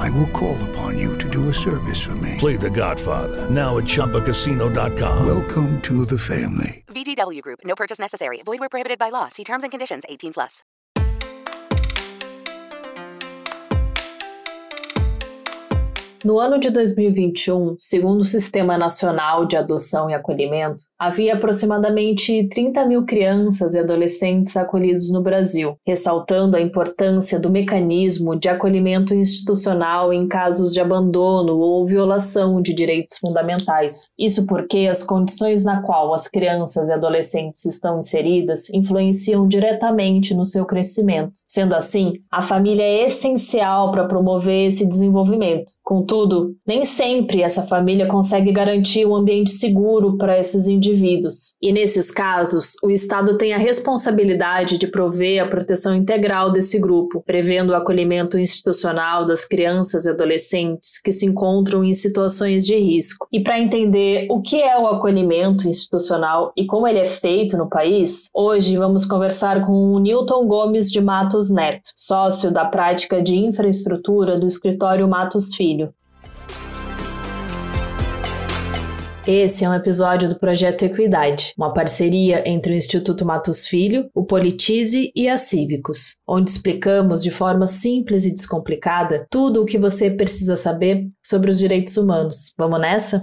I will call upon you to do a service for me. Play The Godfather now at ChumbaCasino.com. Welcome to the family. VGW Group. No purchase necessary. Void where prohibited by law. See terms and conditions. 18 plus. No ano de 2021, segundo o Sistema Nacional de Adoção e Acolhimento, havia aproximadamente 30 mil crianças e adolescentes acolhidos no Brasil, ressaltando a importância do mecanismo de acolhimento institucional em casos de abandono ou violação de direitos fundamentais. Isso porque as condições na qual as crianças e adolescentes estão inseridas influenciam diretamente no seu crescimento. Sendo assim, a família é essencial para promover esse desenvolvimento. Contudo, nem sempre essa família consegue garantir um ambiente seguro para esses indivíduos. E nesses casos, o Estado tem a responsabilidade de prover a proteção integral desse grupo, prevendo o acolhimento institucional das crianças e adolescentes que se encontram em situações de risco. E para entender o que é o acolhimento institucional e como ele é feito no país, hoje vamos conversar com o Newton Gomes de Matos Neto, sócio da prática de infraestrutura do escritório Matos Filho. Esse é um episódio do Projeto Equidade, uma parceria entre o Instituto Matos Filho, o Politize e a Cívicos, onde explicamos de forma simples e descomplicada tudo o que você precisa saber sobre os direitos humanos. Vamos nessa?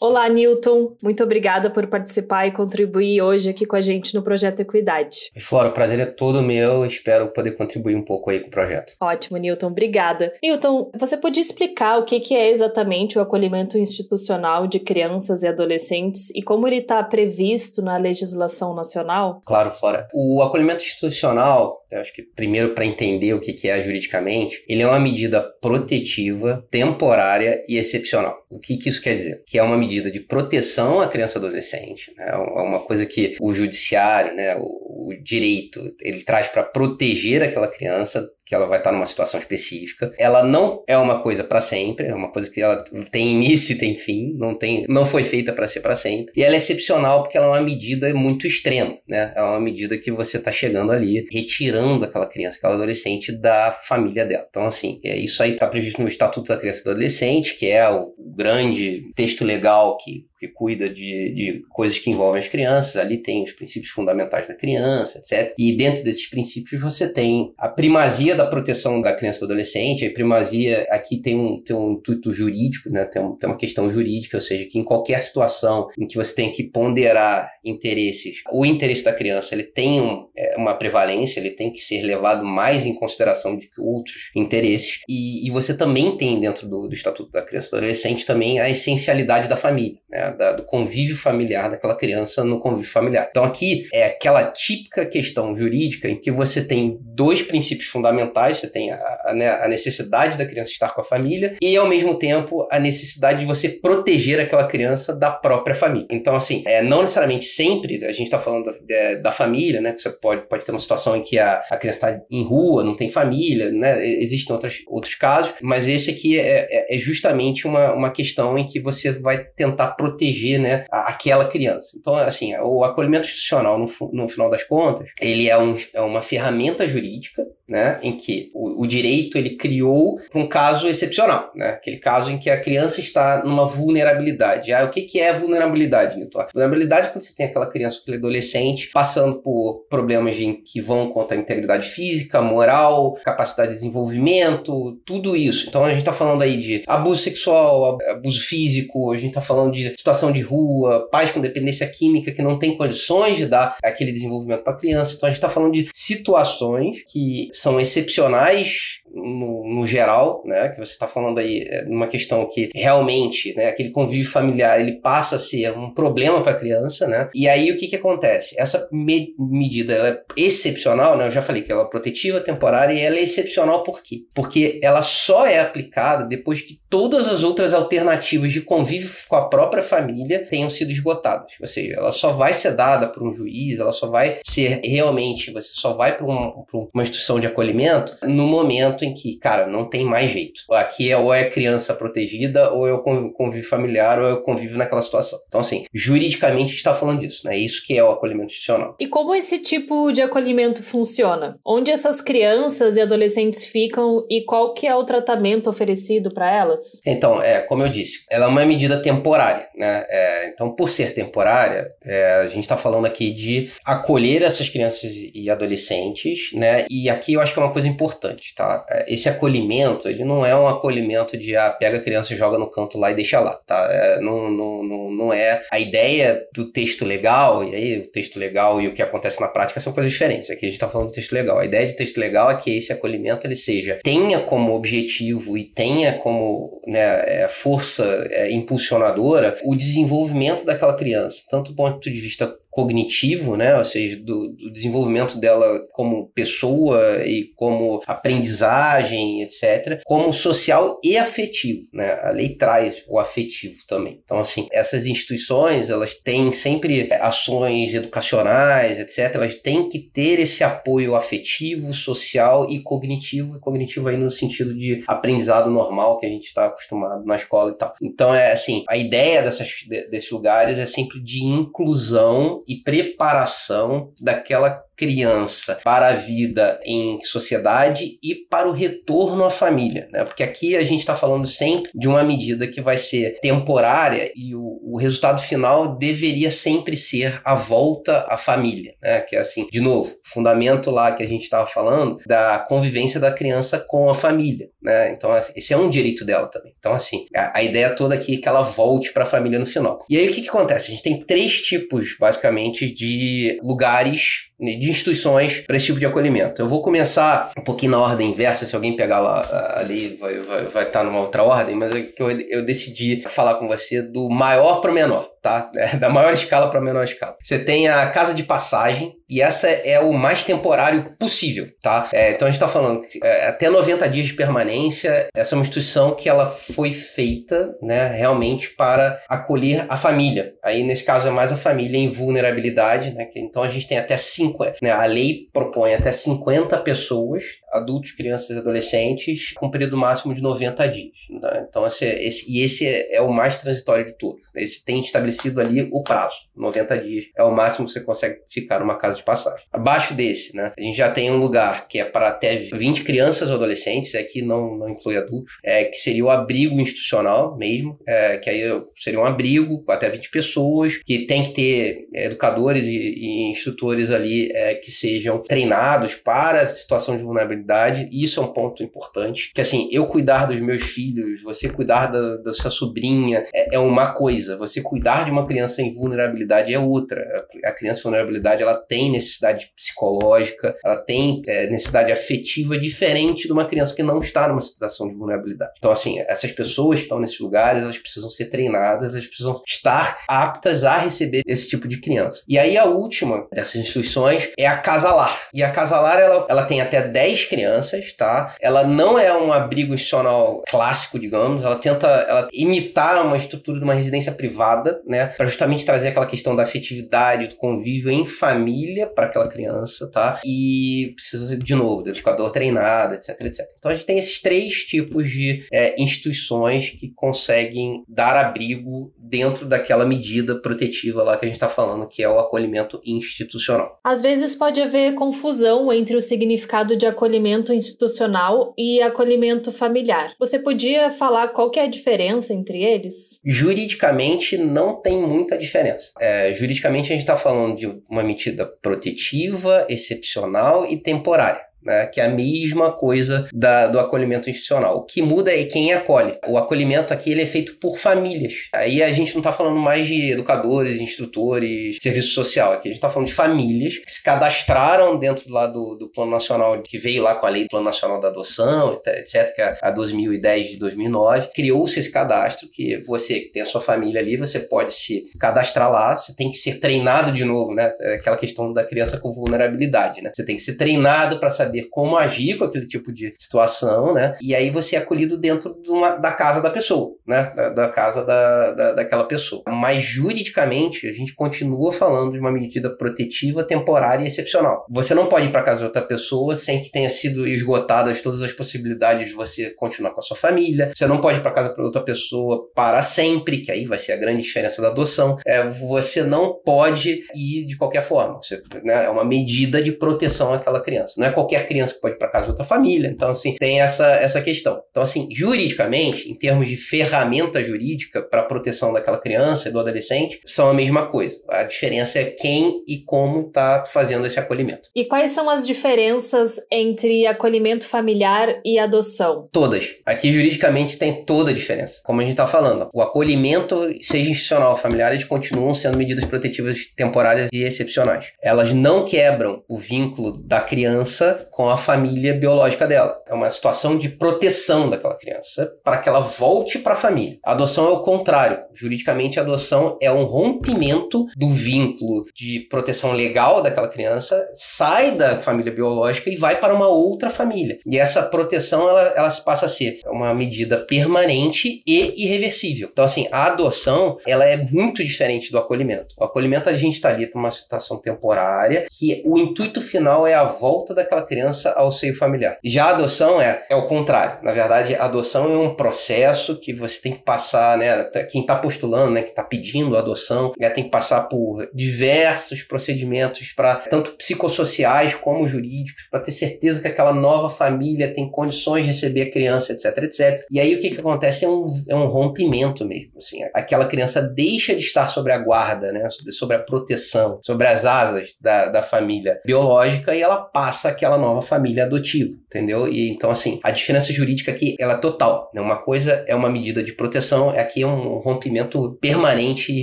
Olá, Newton. Muito obrigada por participar e contribuir hoje aqui com a gente no Projeto Equidade. Flora, o prazer é todo meu. Espero poder contribuir um pouco aí com o projeto. Ótimo, Newton. Obrigada. Newton, você podia explicar o que é exatamente o acolhimento institucional de crianças e adolescentes e como ele está previsto na legislação nacional? Claro, Flora. O acolhimento institucional, eu acho que primeiro para entender o que é juridicamente, ele é uma medida protetiva, temporária e excepcional. O que, que isso quer dizer? Que é uma medida de proteção à criança adolescente, né? é uma coisa que o judiciário, né, o, o direito, ele traz para proteger aquela criança que ela vai estar numa situação específica. Ela não é uma coisa para sempre, é uma coisa que ela tem início e tem fim, não tem, não foi feita para ser para sempre. E ela é excepcional porque ela é uma medida muito extrema, né? Ela é uma medida que você está chegando ali, retirando aquela criança, aquela adolescente da família dela. Então, assim, é, isso aí está previsto no Estatuto da Criança e do Adolescente, que é o grande texto legal que que cuida de, de coisas que envolvem as crianças, ali tem os princípios fundamentais da criança, etc. E dentro desses princípios você tem a primazia da proteção da criança e do adolescente, a primazia aqui tem um, tem um intuito jurídico, né? tem, tem uma questão jurídica, ou seja, que em qualquer situação em que você tem que ponderar interesses, o interesse da criança ele tem um, é, uma prevalência, ele tem que ser levado mais em consideração do que outros interesses, e, e você também tem dentro do, do Estatuto da Criança e do Adolescente também a essencialidade da família, né? Da, do convívio familiar daquela criança no convívio familiar. Então aqui é aquela típica questão jurídica em que você tem dois princípios fundamentais, você tem a, a, né, a necessidade da criança estar com a família e ao mesmo tempo a necessidade de você proteger aquela criança da própria família. Então assim, é, não necessariamente sempre, a gente está falando da, é, da, família, né, você pode, pode ter uma situação em que a, a criança está em rua, não tem família, né, existem outras, outros casos, mas esse aqui é, é, é justamente uma, uma questão em que você vai tentar proteger proteger né, aquela criança. Então, assim, o acolhimento institucional, no, no final das contas, ele é, um, é uma ferramenta jurídica né, em que o, o direito ele criou um caso excepcional, né, aquele caso em que a criança está numa vulnerabilidade. Ah, o que, que é vulnerabilidade, Newton? Vulnerabilidade é quando você tem aquela criança, aquele adolescente passando por problemas que vão contra a integridade física, moral, capacidade de desenvolvimento, tudo isso. Então a gente está falando aí de abuso sexual, abuso físico, a gente está falando de situação de rua, pais com dependência química que não têm condições de dar aquele desenvolvimento para a criança. Então a gente está falando de situações que são excepcionais no, no geral, né, que você está falando aí, é uma questão que realmente, né, aquele convívio familiar, ele passa a ser um problema para a criança, né? E aí o que que acontece? Essa me medida ela é excepcional, né? Eu já falei que ela é protetiva, temporária e ela é excepcional por quê? Porque ela só é aplicada depois que todas as outras alternativas de convívio com a própria família tenham sido esgotadas. Ou seja, ela só vai ser dada por um juiz, ela só vai ser realmente, você só vai para um, uma instituição de acolhimento no momento em que, cara, não tem mais jeito. Aqui é ou é criança protegida, ou é o convívio familiar, ou é o convívio naquela situação. Então, assim, juridicamente a gente está falando disso, né? Isso que é o acolhimento institucional. E como esse tipo de acolhimento funciona? Onde essas crianças e adolescentes ficam e qual que é o tratamento oferecido para elas? Então, é, como eu disse, ela é uma medida temporária, né? É, então, por ser temporária, é, a gente está falando aqui de acolher essas crianças e adolescentes, né? E aqui eu acho que é uma coisa importante, tá? Esse acolhimento, ele não é um acolhimento de ah, pega a criança, joga no canto lá e deixa lá, tá? É, não, não, não, não é a ideia do texto legal, e aí o texto legal e o que acontece na prática são coisas diferentes. Aqui a gente está falando do texto legal. A ideia do texto legal é que esse acolhimento ele seja tenha como objetivo e tenha como né, é, força é, impulsionadora o desenvolvimento daquela criança, tanto do ponto de vista cognitivo, né? Ou seja, do, do, desenvolvimento dela como pessoa e como aprendizagem, etc., como social e afetivo, né? A lei traz o afetivo também. Então, assim, essas instituições, elas têm sempre ações educacionais, etc., elas têm que ter esse apoio afetivo, social e cognitivo, e cognitivo aí no sentido de aprendizado normal que a gente está acostumado na escola e tal. Então, é assim, a ideia dessas, desses lugares é sempre de inclusão e preparação daquela criança para a vida em sociedade e para o retorno à família, né? Porque aqui a gente está falando sempre de uma medida que vai ser temporária e o, o, resultado final deveria sempre ser a volta à família, né? Que é assim, de novo, fundamento lá que a gente estava falando da convivência da criança com a família, né? Então assim, esse é um direito dela também. Então assim, a, a ideia toda aqui é que ela volte para a família no final. E aí o que, que acontece? A gente tem três tipos basicamente de lugares de instituições para esse tipo de acolhimento. Eu vou começar um pouquinho na ordem inversa, se alguém pegar lá ali vai estar vai, vai tá numa outra ordem, mas é que eu, eu decidi falar com você do maior para o menor tá? É, da maior escala para menor escala. Você tem a casa de passagem, e essa é o mais temporário possível, tá? É, então a gente está falando é, até 90 dias de permanência, essa é uma instituição que ela foi feita, né, realmente para acolher a família. Aí nesse caso é mais a família em vulnerabilidade, né? Que, então a gente tem até 5, né? A lei propõe até 50 pessoas, adultos, crianças e adolescentes, com um período máximo de 90 dias. Tá? Então esse, esse, e esse é, é o mais transitório de todos. Esse tem estabelecido estabelecido ali o prazo, 90 dias. É o máximo que você consegue ficar numa casa de passagem. Abaixo desse, né, a gente já tem um lugar que é para até 20 crianças ou adolescentes, aqui não, não inclui adultos, é, que seria o abrigo institucional mesmo, é, que aí seria um abrigo com até 20 pessoas, que tem que ter educadores e, e instrutores ali é, que sejam treinados para a situação de vulnerabilidade. Isso é um ponto importante, que assim, eu cuidar dos meus filhos, você cuidar da, da sua sobrinha, é, é uma coisa, você cuidar de uma criança em vulnerabilidade é outra. A criança em vulnerabilidade ela tem necessidade psicológica, ela tem é, necessidade afetiva diferente de uma criança que não está numa situação de vulnerabilidade. Então, assim, essas pessoas que estão nesses lugares, elas precisam ser treinadas, elas precisam estar aptas a receber esse tipo de criança. E aí a última dessas instituições é a Casalar. E a Casalar, ela, ela tem até 10 crianças, tá? Ela não é um abrigo institucional clássico, digamos, ela tenta ela imitar uma estrutura de uma residência privada, né? Para justamente trazer aquela questão da afetividade, do convívio em família para aquela criança, tá? E precisa, de novo, do educador treinado, etc, etc. Então a gente tem esses três tipos de é, instituições que conseguem dar abrigo dentro daquela medida protetiva lá que a gente está falando, que é o acolhimento institucional. Às vezes pode haver confusão entre o significado de acolhimento institucional e acolhimento familiar. Você podia falar qual que é a diferença entre eles? Juridicamente não tem muita diferença. É, juridicamente, a gente está falando de uma medida protetiva, excepcional e temporária. Né? Que é a mesma coisa da, do acolhimento institucional. O que muda é quem acolhe. O acolhimento aqui ele é feito por famílias. Aí a gente não está falando mais de educadores, instrutores, serviço social. Aqui a gente está falando de famílias que se cadastraram dentro lá do, do Plano Nacional, que veio lá com a lei do Plano Nacional da Adoção, etc., que é a 2010 de 2009. Criou-se esse cadastro que você que tem a sua família ali, você pode se cadastrar lá, você tem que ser treinado de novo, né? É aquela questão da criança com vulnerabilidade, né? Você tem que ser treinado para saber como agir com aquele tipo de situação, né? E aí você é acolhido dentro de uma, da casa da pessoa, né? Da, da casa da, da, daquela pessoa. Mas juridicamente, a gente continua falando de uma medida protetiva, temporária e excepcional. Você não pode ir para casa de outra pessoa sem que tenha sido esgotadas todas as possibilidades de você continuar com a sua família. Você não pode ir para casa para outra pessoa para sempre, que aí vai ser a grande diferença da adoção. É, você não pode ir de qualquer forma. Você, né, é uma medida de proteção àquela criança. Não é qualquer criança que pode ir para casa de outra família. Então, assim, tem essa, essa questão. Então, assim, juridicamente, em termos de ferramenta jurídica para proteção daquela criança e do adolescente, são a mesma coisa. A diferença é quem e como está fazendo esse acolhimento. E quais são as diferenças entre acolhimento familiar e adoção? Todas. Aqui, juridicamente, tem toda a diferença. Como a gente está falando, o acolhimento, seja institucional ou familiar, eles continuam sendo medidas protetivas temporárias e excepcionais. Elas não quebram o vínculo da criança com a família biológica dela. É uma situação de proteção daquela criança para que ela volte para a família. A adoção é o contrário. Juridicamente, a adoção é um rompimento do vínculo de proteção legal daquela criança, sai da família biológica e vai para uma outra família. E essa proteção ela, ela passa a ser uma medida permanente e irreversível. Então, assim, a adoção ela é muito diferente do acolhimento. O acolhimento a gente está ali para uma situação temporária, que o intuito final é a volta daquela criança ao seio familiar. Já a adoção é, é o contrário. Na verdade, a adoção é um processo que você tem que passar, né? Quem está postulando, né? Que está pedindo adoção, né, tem que passar por diversos procedimentos para tanto psicossociais como jurídicos, para ter certeza que aquela nova família tem condições de receber a criança, etc, etc. E aí o que, que acontece é um, é um rompimento mesmo. Assim, aquela criança deixa de estar sobre a guarda, né? Sobre a proteção, sobre as asas da, da família biológica e ela passa aquela nova família adotiva, entendeu? E então, assim, a diferença jurídica aqui ela é total. Né? Uma coisa é uma medida de proteção, aqui é um rompimento permanente e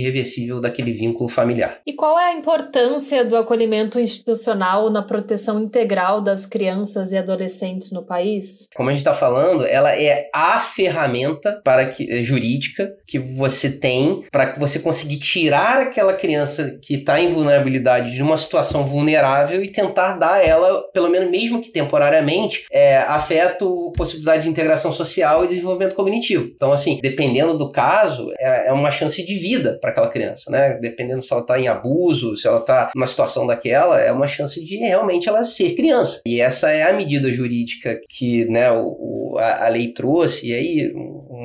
irreversível daquele vínculo familiar. E qual é a importância do acolhimento institucional na proteção integral das crianças e adolescentes no país? Como a gente está falando, ela é a ferramenta para que, eh, jurídica que você tem para que você conseguir tirar aquela criança que está em vulnerabilidade de uma situação vulnerável e tentar dar a ela, pelo menos mesmo que temporariamente, é, afeto, possibilidade de integração social e desenvolvimento cognitivo. Então, assim, dependendo do caso, é, é uma chance de vida para aquela criança, né? Dependendo se ela está em abuso, se ela está numa situação daquela, é uma chance de realmente ela ser criança. E essa é a medida jurídica que né, o, a, a lei trouxe, e aí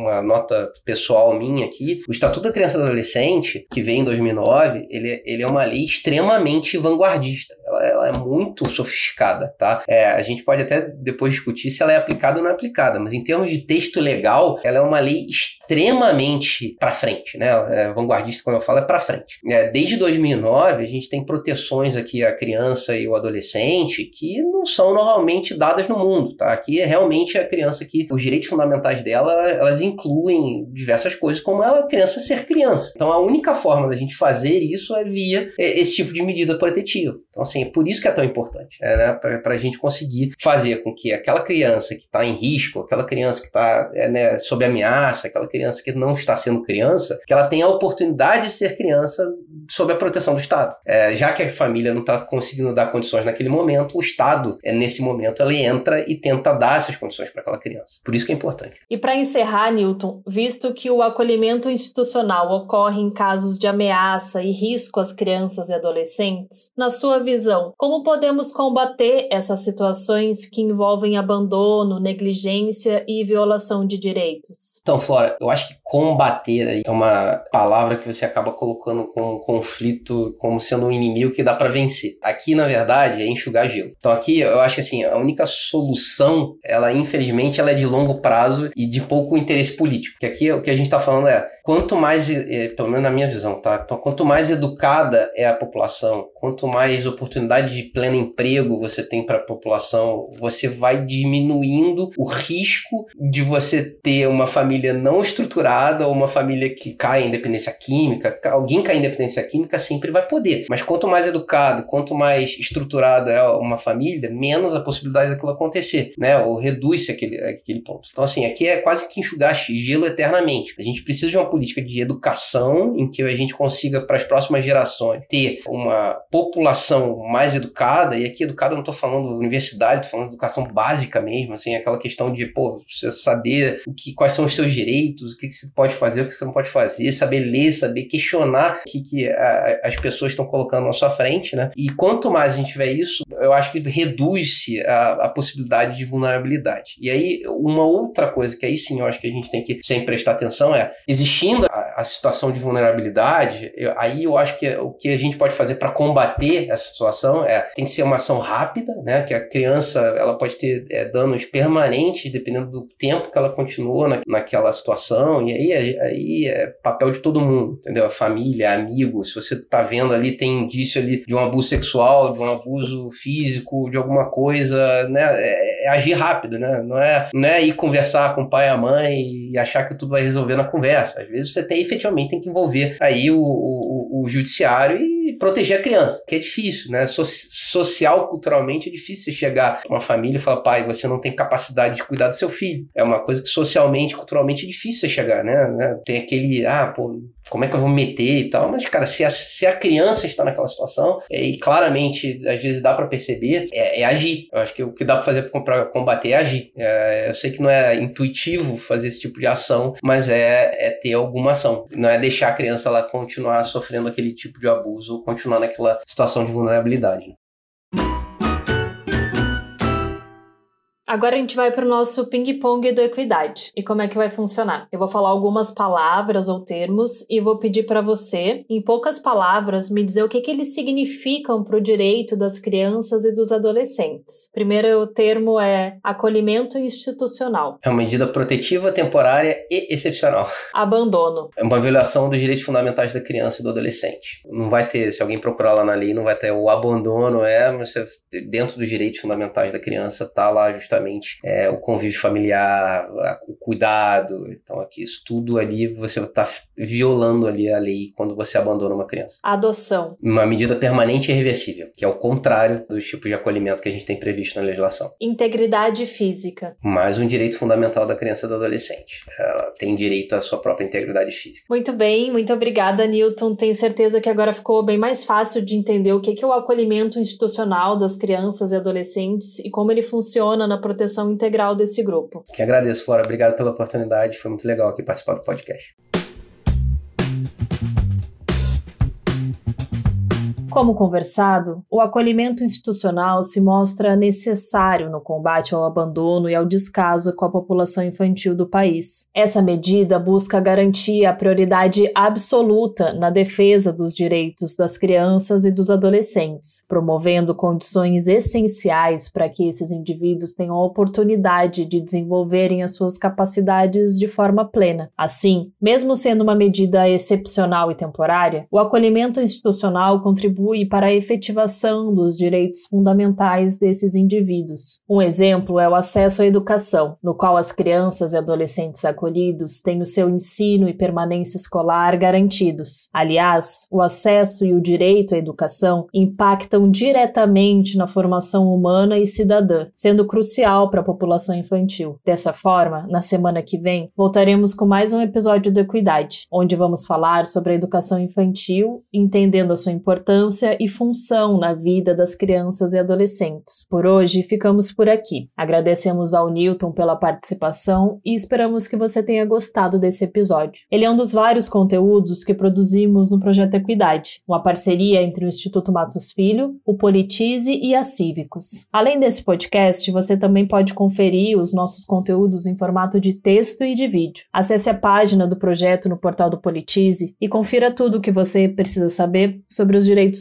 uma nota pessoal minha aqui, o Estatuto da Criança e Adolescente, que veio em 2009, ele, ele é uma lei extremamente vanguardista. Ela, ela é muito sofisticada, tá? É, a gente pode até depois discutir se ela é aplicada ou não é aplicada, mas em termos de texto legal, ela é uma lei extremamente para frente, né? É, vanguardista, quando eu falo, é para frente. É, desde 2009, a gente tem proteções aqui à criança e ao adolescente que não são normalmente dadas no mundo, tá? Aqui é realmente a criança que os direitos fundamentais dela, elas incluem diversas coisas, como a criança ser criança. Então, a única forma da gente fazer isso é via é, esse tipo de medida protetiva. Então, assim, é por isso que é tão importante, né? para a gente conseguir fazer com que aquela criança que está em risco, aquela criança que está é, né, sob ameaça, aquela criança que não está sendo criança, que ela tenha a oportunidade de ser criança sob a proteção do Estado. É, já que a família não está conseguindo dar condições naquele momento, o Estado, é, nesse momento, ele entra e tenta dar essas condições para aquela criança. Por isso que é importante. E para encerrar, Newton, visto que o acolhimento institucional ocorre em casos de ameaça e risco às crianças e adolescentes, na sua visão, como podemos combater essas situações que envolvem abandono, negligência e violação de direitos? Então, Flora, eu acho que combater é uma palavra que você acaba colocando com um conflito como sendo um inimigo que dá para vencer. Aqui, na verdade, é enxugar gelo. Então, aqui eu acho que assim, a única solução, ela infelizmente ela é de longo prazo e de pouco interesse político. Que aqui o que a gente está falando é quanto mais, pelo menos na minha visão, tá? Então, quanto mais educada é a população, quanto mais oportunidade de pleno emprego você tem para a população, você vai diminuindo o risco de você ter uma família não estruturada ou uma família que cai em dependência química. Alguém cai em dependência química sempre vai poder, mas quanto mais educado, quanto mais estruturada é uma família, menos a possibilidade daquilo acontecer, né? Ou reduz-se aquele, aquele ponto. Então, assim, aqui é quase que enxugar gelo eternamente. A gente precisa de uma política de educação em que a gente consiga, para as próximas gerações, ter uma população mais educada, e aqui educada não estou falando universidade, estou falando educação básica mesmo, assim, aquela questão de, pô, você saber o que, quais são os seus direitos, o que, que você pode fazer, o que você não pode fazer, saber ler, saber questionar o que, que a, as pessoas estão colocando na sua frente, né? E quanto mais a gente tiver isso, eu acho que reduz-se a, a possibilidade de vulnerabilidade. E aí, uma outra coisa que aí sim eu acho que a gente tem que sempre prestar atenção é, existindo a, a situação de vulnerabilidade, eu, aí eu acho que o que a gente pode fazer para combater essa situação é, tem que ser uma ação rápida, né? Que a criança, ela pode ter é, danos permanentes, dependendo do tempo que ela continua na, naquela situação, e aí, aí é papel de todo mundo, entendeu? A família, amigos, se você tá vendo ali, tem indício ali de um abuso sexual, de um abuso físico, de alguma coisa, né? É, é agir rápido, né? Não é, não é ir conversar com o pai e a mãe e achar que tudo vai resolver na conversa. Às vezes você tem efetivamente tem que envolver aí o, o, o judiciário e proteger a criança, que é difícil, né? So, social, culturalmente é difícil você chegar uma família e falar, pai, você não tem capacidade de cuidar do seu filho. É uma coisa que socialmente, culturalmente é difícil você chegar, né? né? Tem aquele, ah, pô, como é que eu vou meter e tal, mas, cara, se a, se a criança está naquela situação, é, e claramente, às vezes dá para perceber, é, é, agir. Eu acho que o que dá para fazer para combater é agir. É, eu sei que não é intuitivo fazer esse tipo de ação, mas é, é ter alguma ação. Não é deixar a criança lá continuar sofrendo aquele tipo de abuso ou continuar naquela situação de vulnerabilidade. Agora a gente vai para o nosso ping-pong do Equidade. E como é que vai funcionar? Eu vou falar algumas palavras ou termos e vou pedir para você, em poucas palavras, me dizer o que, que eles significam para o direito das crianças e dos adolescentes. Primeiro termo é acolhimento institucional. É uma medida protetiva, temporária e excepcional. Abandono. É uma violação dos direitos fundamentais da criança e do adolescente. Não vai ter, se alguém procurar lá na lei, não vai ter o abandono, é, mas dentro dos direitos fundamentais da criança tá lá justamente é, o convívio familiar, o cuidado. Então, aqui, isso tudo ali você está violando ali a lei quando você abandona uma criança. Adoção. Uma medida permanente e irreversível, que é o contrário dos tipos de acolhimento que a gente tem previsto na legislação. Integridade física. Mais um direito fundamental da criança e do adolescente. Ela tem direito à sua própria integridade física. Muito bem, muito obrigada, Newton. Tenho certeza que agora ficou bem mais fácil de entender o que é o acolhimento institucional das crianças e adolescentes e como ele funciona na proteção integral desse grupo. Que agradeço, Flora. Obrigado pela oportunidade. Foi muito legal aqui participar do podcast. Como conversado, o acolhimento institucional se mostra necessário no combate ao abandono e ao descaso com a população infantil do país. Essa medida busca garantir a prioridade absoluta na defesa dos direitos das crianças e dos adolescentes, promovendo condições essenciais para que esses indivíduos tenham a oportunidade de desenvolverem as suas capacidades de forma plena. Assim, mesmo sendo uma medida excepcional e temporária, o acolhimento institucional contribui contribui para a efetivação dos direitos fundamentais desses indivíduos. Um exemplo é o acesso à educação, no qual as crianças e adolescentes acolhidos têm o seu ensino e permanência escolar garantidos. Aliás, o acesso e o direito à educação impactam diretamente na formação humana e cidadã, sendo crucial para a população infantil. Dessa forma, na semana que vem, voltaremos com mais um episódio do Equidade, onde vamos falar sobre a educação infantil, entendendo a sua importância e função na vida das crianças e adolescentes. Por hoje, ficamos por aqui. Agradecemos ao Newton pela participação e esperamos que você tenha gostado desse episódio. Ele é um dos vários conteúdos que produzimos no Projeto Equidade, uma parceria entre o Instituto Matos Filho, o Politize e a Cívicos. Além desse podcast, você também pode conferir os nossos conteúdos em formato de texto e de vídeo. Acesse a página do projeto no portal do Politize e confira tudo o que você precisa saber sobre os direitos